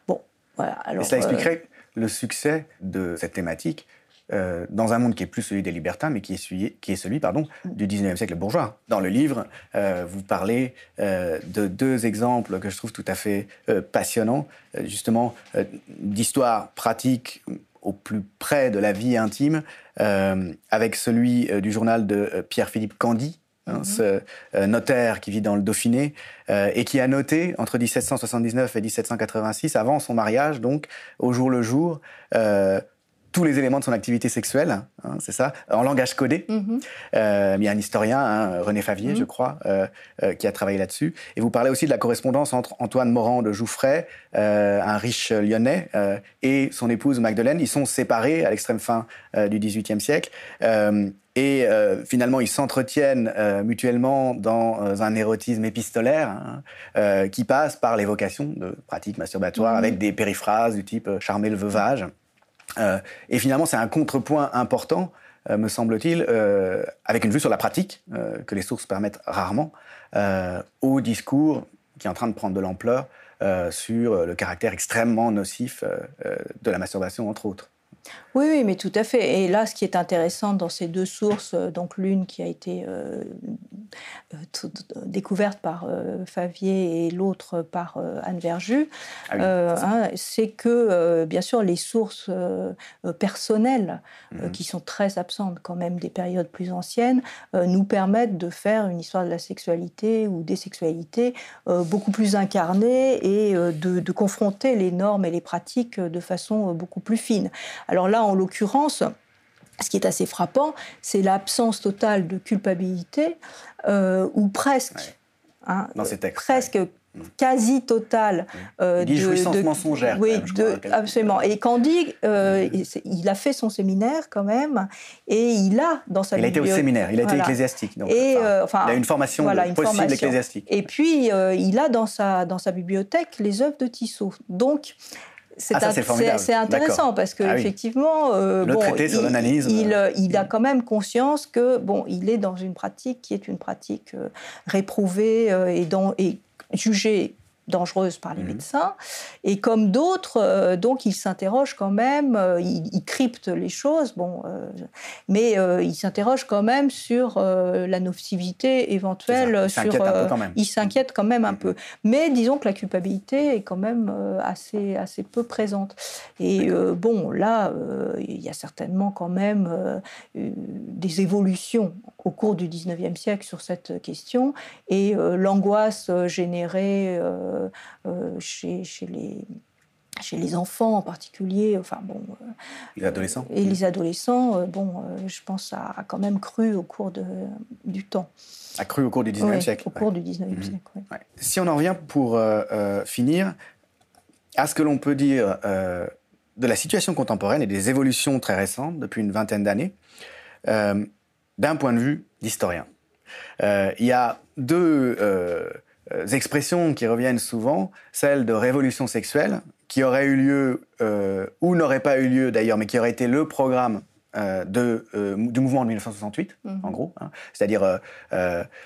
Bon, voilà. Alors, Et cela expliquerait le succès de cette thématique euh, dans un monde qui est plus celui des libertins, mais qui est celui, qui est celui pardon, du 19e siècle bourgeois. Dans le livre, euh, vous parlez euh, de deux exemples que je trouve tout à fait passionnants, justement, d'histoire pratique au plus près de la vie intime, avec celui du journal de Pierre-Philippe Candy, Hein, mm-hmm. ce notaire qui vit dans le Dauphiné et qui a noté entre 1779 et 1786, avant son mariage, donc au jour le jour, tous les éléments de son activité sexuelle, hein, c'est ça, en langage codé. Mhm. Euh, il y a un historien, hein, René Favier, mhm. je crois, euh, euh, qui a travaillé là-dessus. Et vous parlez aussi de la correspondance entre Antoine Morand de Jouffray, un riche lyonnais, et son épouse Magdeleine. Ils sont séparés à l'extrême fin du XVIIIe siècle. et finalement, ils s'entretiennent mutuellement dans un érotisme épistolaire hein, qui passe par l'évocation de pratiques masturbatoires mhm. avec des périphrases du type charmer le veuvage. Euh, et finalement, c'est un contrepoint important, euh, me semble-t-il, euh, avec une vue sur la pratique, que les sources permettent rarement, au discours qui est en train de prendre de l'ampleur sur le caractère extrêmement nocif de la masturbation, entre autres. Oui, oui, mais tout à fait. Et là, ce qui est intéressant dans ces deux sources, euh, donc l'une qui a été euh, euh, découverte par Favier et l'autre par Anne Verju, ah hein, c'est que, bien sûr, les sources personnelles, mhm. qui sont très absentes quand même des périodes plus anciennes, nous permettent de faire une histoire de la sexualité ou des sexualités beaucoup plus incarnée et de, de, confronter les normes et les pratiques de façon beaucoup plus fine. Alors là, en l'occurrence, ce qui est assez frappant, c'est l'absence totale de culpabilité, euh, ou presque. Hein, Dans ces textes. Presque quasi totale euh, de, jouissance mensongère. Oui, absolument. Et Candy, euh, il a fait son séminaire quand même, et il a dans sa. Il a été au séminaire, il a été ecclésiastique. Donc, et, enfin, il a une formation possible ecclésiastique. Et puis il a dans sa dans sa bibliothèque les œuvres de Tissot. Donc ah, c'est intéressant parce que ah effectivement, euh, bon, il, euh, il, a quand même conscience que bon, il est dans une pratique qui est une pratique euh, réprouvée et, et jugée dangereuses par les mhm. médecins. Et comme d'autres, euh, donc, ils s'interrogent quand même, euh, ils, cryptent les choses, bon, euh, mais ils s'interrogent quand même sur la nocivité éventuelle. Ils s'inquiètent quand même un mhm. peu. Mais disons que la culpabilité est quand même assez, assez peu présente. Et bon, là, il y a certainement quand même des évolutions au cours du 19e siècle sur cette question. Et l'angoisse générée chez, chez, les chez les enfants en particulier, enfin bon, euh, les adolescents et les adolescents, bon, je pense a, a, quand même cru au cours de, du temps. A cru au cours du 19e siècle. Au cours du 19e mhm. siècle. Si on en revient pour finir à ce que l'on peut dire de la situation contemporaine et des évolutions très récentes depuis une vingtaine d'années, d'un point de vue d'historien. Il y a deux euh, expressions qui reviennent souvent, celle de révolution sexuelle, qui aurait eu lieu, euh, ou n'aurait pas eu lieu d'ailleurs, mais qui aurait été le programme euh, de, du mouvement de 1968, mhm. en gros. Hein. C'est-à-dire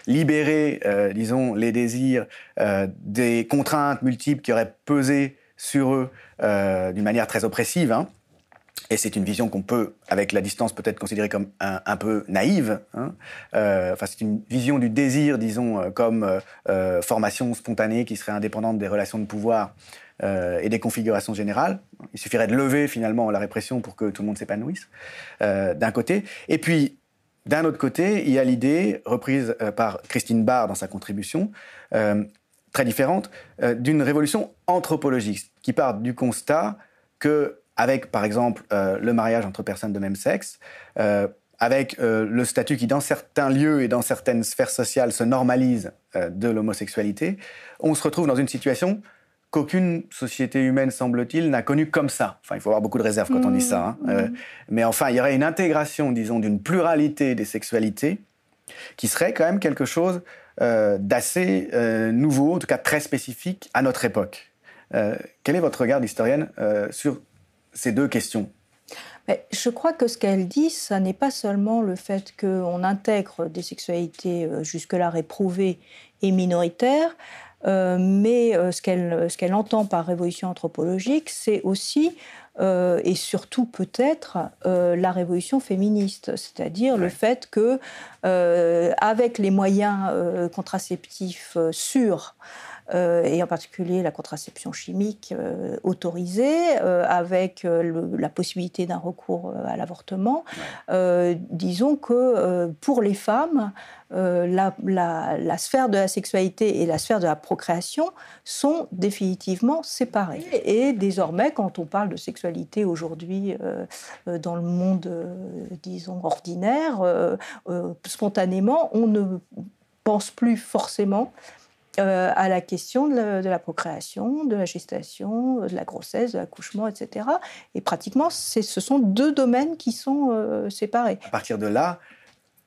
libérer, disons, les désirs des contraintes multiples qui auraient pesé sur eux d'une manière très oppressive. Hein. Et c'est une vision qu'on peut, avec la distance, peut-être considérer comme un, peu naïve. Hein. Euh, enfin, c'est une vision du désir, disons, euh, comme euh, formation spontanée qui serait indépendante des relations de pouvoir et des configurations générales. Il suffirait de lever finalement la répression pour que tout le monde s'épanouisse, d'un côté. Et puis, d'un autre côté, il y a l'idée, reprise par Christine Barr dans sa contribution, très différente, d'une révolution anthropologique qui part du constat que avec par exemple euh, le mariage entre personnes de même sexe, euh, avec euh, le statut qui dans certains lieux et dans certaines sphères sociales se normalise de l'homosexualité, on se retrouve dans une situation qu'aucune société humaine, semble-t-il, n'a connue comme ça. Enfin, il faut avoir beaucoup de réserve quand on dit ça. Hein. Mmh. mais enfin, il y aurait une intégration, disons, d'une pluralité des sexualités qui serait quand même quelque chose d'assez nouveau, en tout cas très spécifique à notre époque. quel est votre regard d'historienne sur ces deux questions. Je crois que ce qu'elle dit, ça n'est pas seulement le fait qu'on intègre des sexualités euh, jusque-là réprouvées et minoritaires, euh, mais euh, ce qu'elle entend par révolution anthropologique, c'est aussi et surtout peut-être la révolution féministe, c'est-à-dire le fait que, avec les moyens contraceptifs sûrs, euh, et en particulier la contraception chimique euh, autorisée, euh, avec la possibilité d'un recours à l'avortement. disons que pour les femmes, la, la, sphère de la sexualité et la sphère de la procréation sont définitivement séparées. Et désormais, quand on parle de sexualité aujourd'hui dans le monde, disons, ordinaire, spontanément, on ne pense plus forcément euh, à la question de la, procréation, de la gestation, de la grossesse, de l'accouchement, etc. Et pratiquement, ce sont deux domaines qui sont euh, séparés. À partir de là,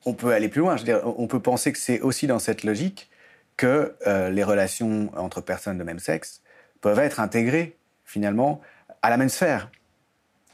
on peut aller plus loin. On peut penser que c'est aussi dans cette logique que euh, les relations entre personnes de même sexe peuvent être intégrées finalement à la même sphère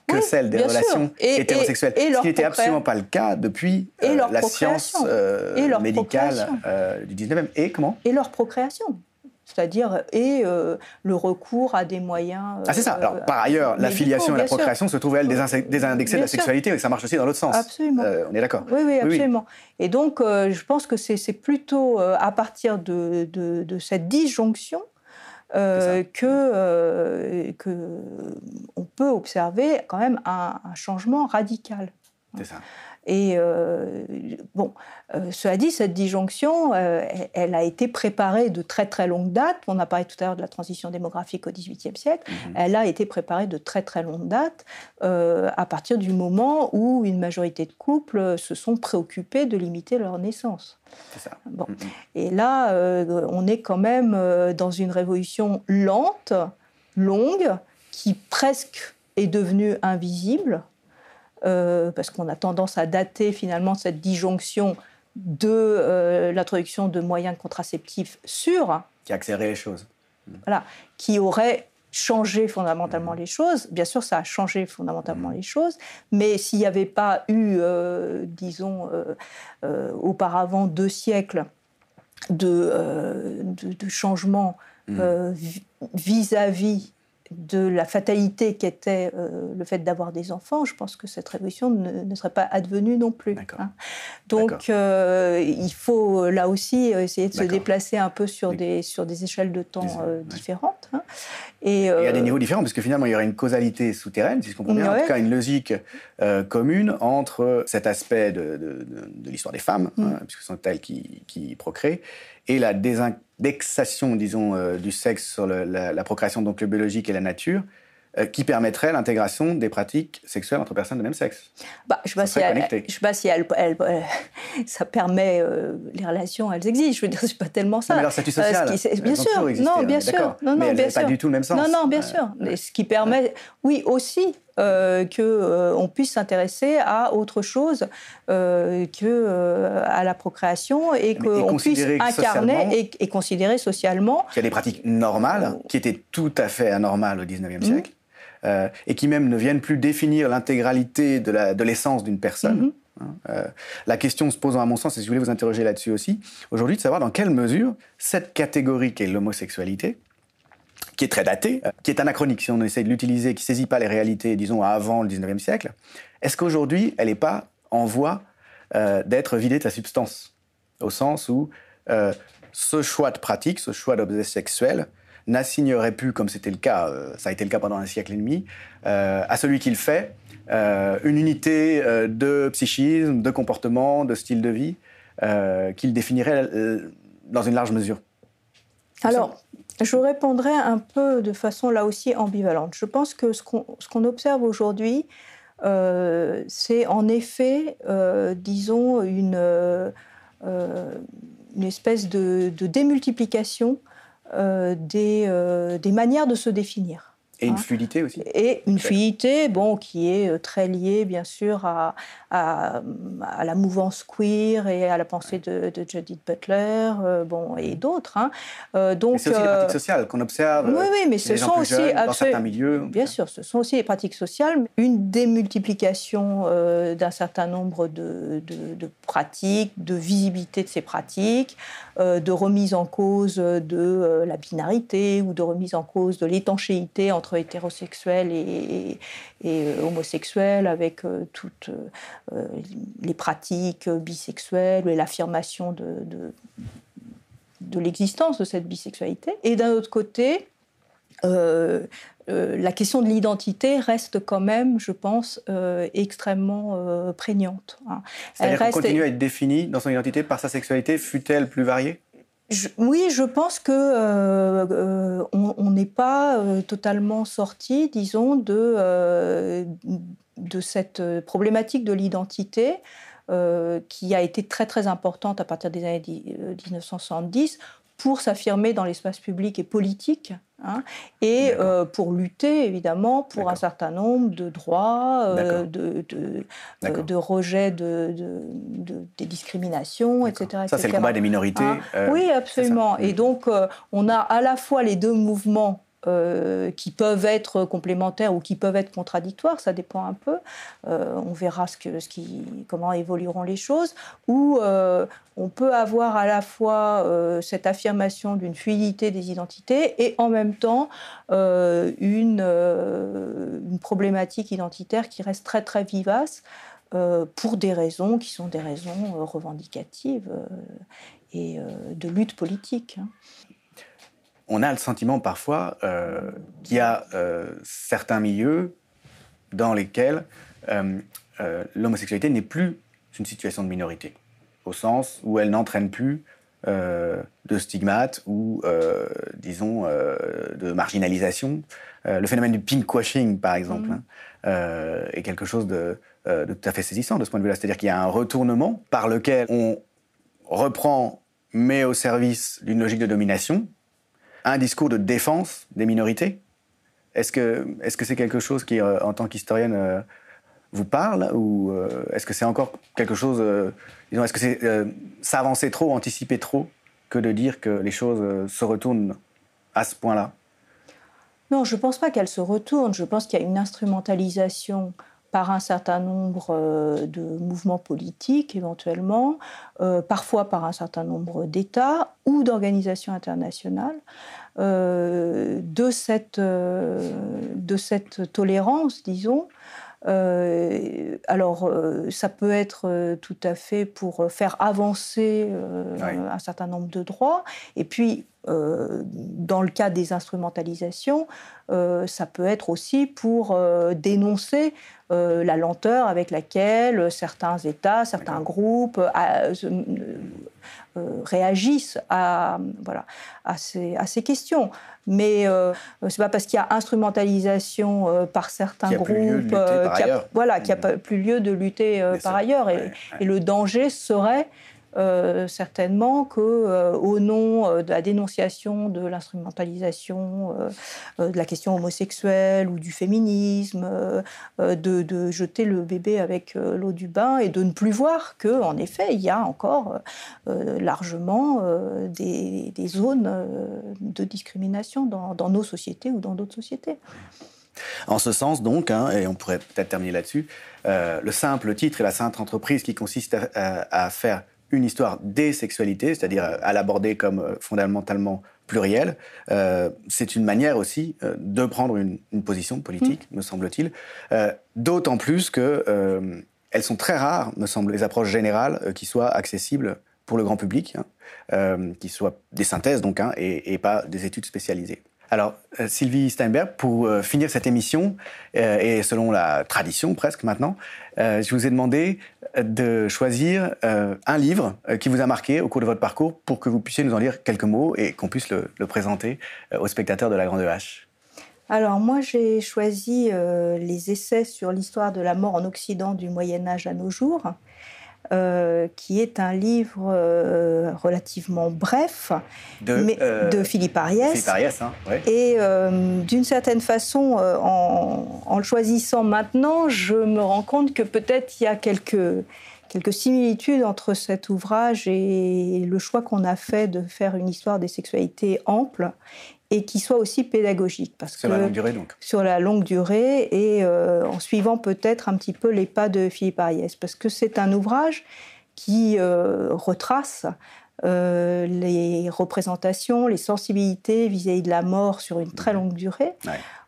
que celle des relations hétérosexuelles. ce qui n'était absolument pas le cas depuis euh, la science euh, médicale euh, du 19e. Et comment? Et leur procréation c'est-à-dire et le recours à des moyens. ah c'est ça. Alors par ailleurs, la filiation et la procréation se trouvent elles désindexées de la sexualité, et ça marche aussi dans l'autre sens. Absolument. on est d'accord. Oui, oui, absolument. Et donc, je pense que c'est plutôt à partir de, de cette disjonction euh, que, euh, que on peut observer quand même un, un changement radical. C'est ça. Et euh, bon, euh, cela dit, cette disjonction, euh, elle a été préparée de très très longue date. On a parlé tout à l'heure de la transition démographique au XVIIIe siècle. Mhm. Elle a été préparée de très très longue date à partir du moment où une majorité de couples se sont préoccupés de limiter leur naissance. Ça. Bon. Mhm. Et là, on est quand même dans une révolution lente, longue, qui presque est devenue invisible. Euh, parce qu'on a tendance à dater finalement cette disjonction de euh, l'introduction de moyens contraceptifs sûrs. Qui a accéléré les choses. Voilà, qui aurait changé fondamentalement les choses. Bien sûr, ça a changé fondamentalement les choses, mais s'il n'y avait pas eu, euh, disons, auparavant deux siècles de, de, de changements vis-à-vis de la fatalité qu'était euh, le fait d'avoir des enfants, je pense que cette révolution ne, serait pas advenue non plus. Hein. Donc euh, il faut là aussi essayer de se déplacer un peu sur des, sur des échelles de temps euh, différentes. Hein. Et, il y a des niveaux différents, parce que finalement il y aurait une causalité souterraine, si je comprends bien, en tout cas une logique commune entre cet aspect de, de, l'histoire des femmes, mm. hein, puisque ce sont elles qui, qui procréent, et la désindexation, disons, euh, du sexe sur la, procréation, donc le biologique et la nature, euh, qui permettrait l'intégration des pratiques sexuelles entre personnes de même sexe. Bah, je ne sais, pas si elle, ça permet euh, les relations, elles existent. Je veux dire, c'est pas tellement ça. mais leur statut social, bien sûr, non, bien sûr, non, non, bien sûr. pas du tout le même sens. Non, non, bien sûr. Mais ce qui permet, oui, aussi, euh, qu'on euh, puisse s'intéresser à autre chose euh, que euh, à la procréation et qu'on puisse incarner et, considérer socialement. Qu'il y a des pratiques normales qui étaient tout à fait anormales au XIXe siècle. Mhm. et qui même ne viennent plus définir l'intégralité de l'essence d'une personne. Mhm. Hein. la question se posant à mon sens, et je voulais vous interroger là-dessus aussi, aujourd'hui, de savoir dans quelle mesure cette catégorie qu'est l'homosexualité qui est très daté, euh, qui est anachronique si on essaie de l'utiliser, qui ne saisit pas les réalités, disons, avant le 19e siècle, est-ce qu'aujourd'hui, elle n'est pas en voie euh, d'être vidée de sa substance? Au sens où euh, ce choix de pratique, ce choix d'objet sexuel, n'assignerait plus, comme c'était le cas, ça a été le cas pendant un siècle et demi, à celui qui le fait, une unité de psychisme, de comportement, de style de vie, qu'il définirait dans une large mesure. Alors, je répondrai un peu de façon là aussi ambivalente. Je pense que ce qu'on observe aujourd'hui, euh, c'est en effet, euh, disons, une, euh, une, espèce de, démultiplication des, manières de se définir. Et une hein. fluidité aussi. Et une fluidité, bon, qui est euh, très liée, bien sûr, à, à, la mouvance queer et à la pensée de, de Judith Butler, euh, bon, et d'autres. Hein. Euh, donc, c'est aussi des pratiques sociales qu'on observe. Oui, oui, mais ce sont aussi jeunes, dans certains milieux. Bien sûr, ce sont aussi des pratiques sociales. Une démultiplication d'un certain nombre de, de, de, pratiques, de visibilité de ces pratiques, de remise en cause de la binarité ou de remise en cause de l'étanchéité entre hétérosexuels et, euh, homosexuels, avec euh, toutes euh, les pratiques bisexuelles et l'affirmation de, de, l'existence de cette bisexualité. Et d'un autre côté, la question de l'identité reste quand même, je pense, extrêmement prégnante. Hein. Qu'elle continue à être définie dans son identité par sa sexualité, fut-elle plus variée? Oui, je pense que euh, euh, on n'est pas euh, totalement sorti, disons, de, de cette problématique de l'identité qui a été très très importante à partir des années 1970 pour s'affirmer dans l'espace public et politique, hein, et euh, pour lutter évidemment pour un certain nombre de droits, euh, de, de, euh, de, rejet de, des discriminations, etc., Ça, c'est le combat des minorités. Hein? oui, absolument. Et donc, on a à la fois les deux mouvements euh, qui peuvent être complémentaires ou qui peuvent être contradictoires, ça dépend un peu. Euh, on verra comment évolueront les choses. Ou euh, on peut avoir à la fois cette affirmation d'une fluidité des identités et en même temps une, une, problématique identitaire qui reste très très vivace pour des raisons qui sont des raisons revendicatives et de lutte politique. On a le sentiment parfois euh, qu'il y a euh, certains milieux dans lesquels euh, l'homosexualité n'est plus une situation de minorité, au sens où elle n'entraîne plus de stigmates ou, disons, de marginalisation. le phénomène du pinkwashing, par exemple, mmh. hein, est quelque chose de, de, tout à fait saisissant de ce point de vue-là. C'est-à-dire qu'il y a un retournement par lequel on reprend, mais au service d'une logique de domination, un discours de défense des minorités? Est-ce que c'est -ce c'est quelque chose qui, euh, en tant qu'historienne, euh, vous parle Ou euh, est-ce que c'est encore quelque chose. est-ce que c'est s'avancer trop, anticiper trop, que de dire que les choses se retournent à ce point-là? Non, je ne pense pas qu'elles se retournent. Je pense qu'il y a une instrumentalisation par un certain nombre de mouvements politiques éventuellement, parfois par un certain nombre d'États ou d'organisations internationales. de, cette, de cette tolérance, disons, euh, alors, euh, ça peut être euh, tout à fait pour faire avancer un certain nombre de droits. Et puis, dans le cas des instrumentalisations, ça peut être aussi pour dénoncer la lenteur avec laquelle certains États, certains groupes réagissent à, voilà, à, ces, à ces questions. Mais euh, c'est pas parce qu'il y a instrumentalisation euh, par certains groupes euh, qu'il n'y a, voilà, a pas plus lieu de lutter par ailleurs. et, le danger serait euh, certainement que, euh, au nom euh, de la dénonciation de l'instrumentalisation de la question homosexuelle ou du féminisme, de, jeter le bébé avec l'eau du bain et de ne plus voir que, en effet, il y a encore largement des, zones de discrimination dans, nos sociétés ou dans d'autres sociétés. En ce sens, donc, hein, et on pourrait peut-être terminer là-dessus, le simple titre et la simple entreprise qui consiste à faire une histoire des sexualités, c'est-à-dire euh, à l'aborder comme euh, fondamentalement pluriel, euh, c'est une manière aussi de prendre une, position politique, mm. me semble-t-il. D'autant plus que elles sont très rares, me semble, les approches générales qui soient accessibles pour le grand public, hein, qui soient des synthèses donc, hein, et, et, pas des études spécialisées. Alors, Sylvie Steinberg, pour euh, finir cette émission, euh, et selon la tradition presque maintenant, je vous ai demandé de choisir un livre qui vous a marqué au cours de votre parcours pour que vous puissiez nous en lire quelques mots et qu'on puisse le, présenter aux spectateurs de la Grande H. Alors moi j'ai choisi les essais sur l'histoire de la mort en Occident du Moyen Âge à nos jours. Euh, qui est un livre euh, relativement bref de, mais, euh, de Philippe Ariès. Philippe Ariès hein, Et d'une certaine façon, en, en, le choisissant maintenant, je me rends compte que peut-être il y a quelques, quelques similitudes entre cet ouvrage et le choix qu'on a fait de faire une histoire des sexualités ample et qui soit aussi pédagogique. Parce sur la longue durée, donc Sur la longue durée et euh, en suivant peut-être un petit peu les pas de Philippe Ariès. Parce que c'est un ouvrage qui euh, retrace euh, les représentations, les sensibilités vis-à-vis de la mort sur une très longue durée.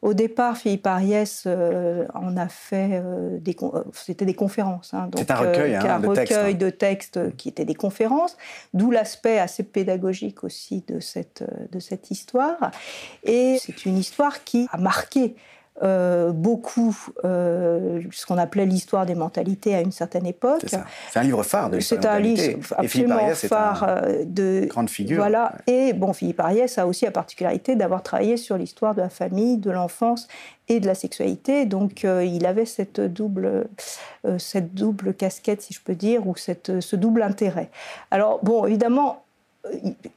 Au départ, Philippe Ariès euh, en a fait euh, des, c'était des conférences. Hein, c'est un recueil, hein, un de recueil textes, de textes qui étaient des conférences, d'où l'aspect assez pédagogique aussi de cette, de cette histoire. Et c'est une histoire qui a marqué euh, beaucoup euh, ce qu'on appelait l'histoire des mentalités à une certaine époque. C'est un livre phare de C'est un livre absolument phare euh, de grande figure. Voilà. Et bon, Philippe Ariès a aussi la particularité d'avoir travaillé sur l'histoire de la famille, de l'enfance et de la sexualité. Donc, il avait cette double, cette double casquette, si je peux dire, ou cette, ce double intérêt. Alors, bon, évidemment,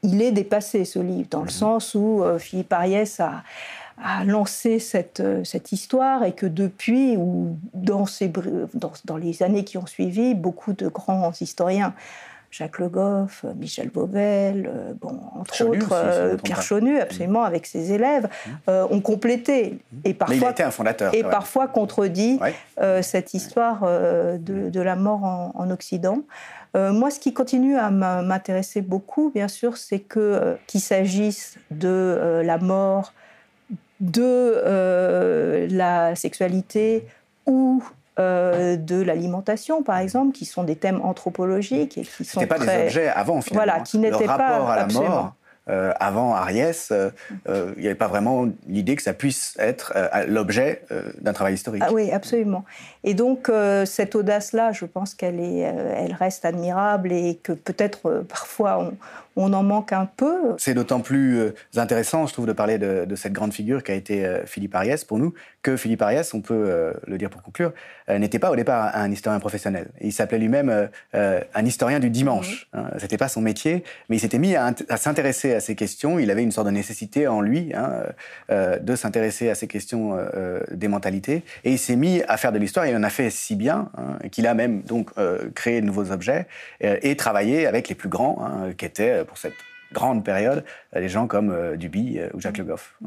il est dépassé ce livre dans le mhm. sens où Philippe Ariès a a lancé cette, euh, cette histoire et que depuis, ou dans, ces, dans, dans, les années qui ont suivi, beaucoup de grands historiens, Jacques Le Goff, Michel Bobel, euh, bon, entre autres, euh, Pierre Chonu, absolument, avec ses élèves, mmh. ont complété. Et parfois, un fondateur, et parfois contredit cette histoire de, de, la mort en, en Occident. moi, ce qui continue à m'intéresser beaucoup, bien sûr, c'est que qu'il s'agisse de la mort de euh, la sexualité ou euh, de l'alimentation, par exemple, qui sont des thèmes anthropologiques et qui sont pas des objets avant finalement. Voilà, qui n'étaient pas rapport à la mort. Euh, avant Ariès, il n'y avait pas vraiment l'idée que ça puisse être l'objet d'un travail historique. Ah oui, absolument. Et donc cette audace-là, je pense qu'elle est, elle reste admirable et que peut-être parfois on, on en manque un peu. C'est d'autant plus euh, intéressant, je trouve, de parler de, cette grande figure qui a été euh, Philippe Ariès pour nous, que Philippe Ariès, on peut euh, le dire pour conclure, n'était pas au départ un historien professionnel. Il s'appelait lui-même un historien du dimanche. Ce hein. C'était pas son métier, mais il s'était mis à, s'intéresser à ces questions. Il avait une sorte de nécessité en lui hein, de s'intéresser à ces questions des mentalités, et il s'est mis à faire de l'histoire. Il en a fait si bien hein, qu'il a même donc créé de nouveaux objets et travaillé avec les plus grands, qui étaient pour cette grande période, des gens comme euh, Duby euh, ou Jacques Le Goff.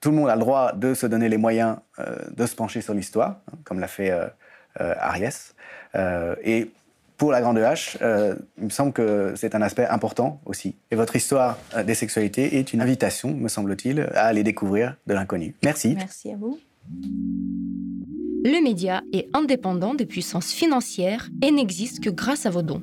Tout le monde a le droit de se donner les moyens euh, de se pencher sur l'histoire, hein, comme l'a fait Ariès. et pour la Grande H, il me semble que c'est un aspect important aussi. Et votre histoire des sexualités est une invitation, me semble-t-il, à aller découvrir de l'inconnu. Merci. Merci à vous. Le média est indépendant des puissances financières et n'existe que grâce à vos dons.